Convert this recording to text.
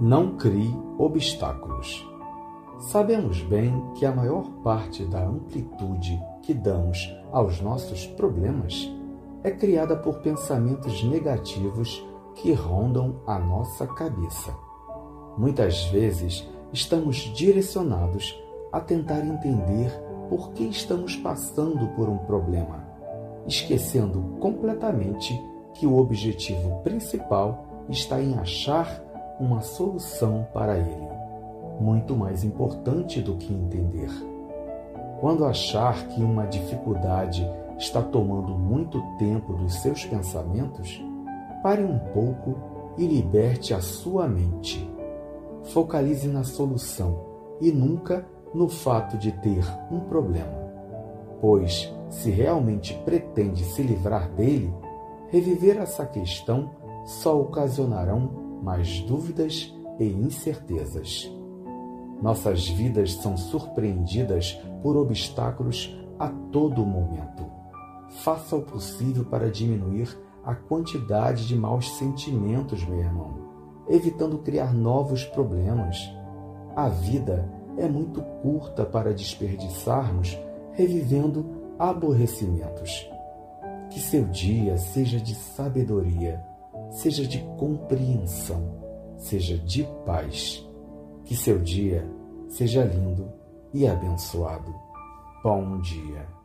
Não crie obstáculos. Sabemos bem que a maior parte da amplitude que damos aos nossos problemas é criada por pensamentos negativos que rondam a nossa cabeça. Muitas vezes estamos direcionados a tentar entender por que estamos passando por um problema, esquecendo completamente que o objetivo principal está em achar uma solução para ele, muito mais importante do que entender. Quando achar que uma dificuldade está tomando muito tempo dos seus pensamentos, pare um pouco e liberte a sua mente. Focalize na solução e nunca no fato de ter um problema. Pois, se realmente pretende se livrar dele, reviver essa questão só ocasionarão mais dúvidas e incertezas. Nossas vidas são surpreendidas por obstáculos a todo momento. Faça o possível para diminuir a quantidade de maus sentimentos, meu irmão, evitando criar novos problemas. A vida é muito curta para desperdiçarmos revivendo aborrecimentos. Que seu dia seja de sabedoria, seja de compreensão, seja de paz. Que seu dia seja lindo e abençoado. Bom dia.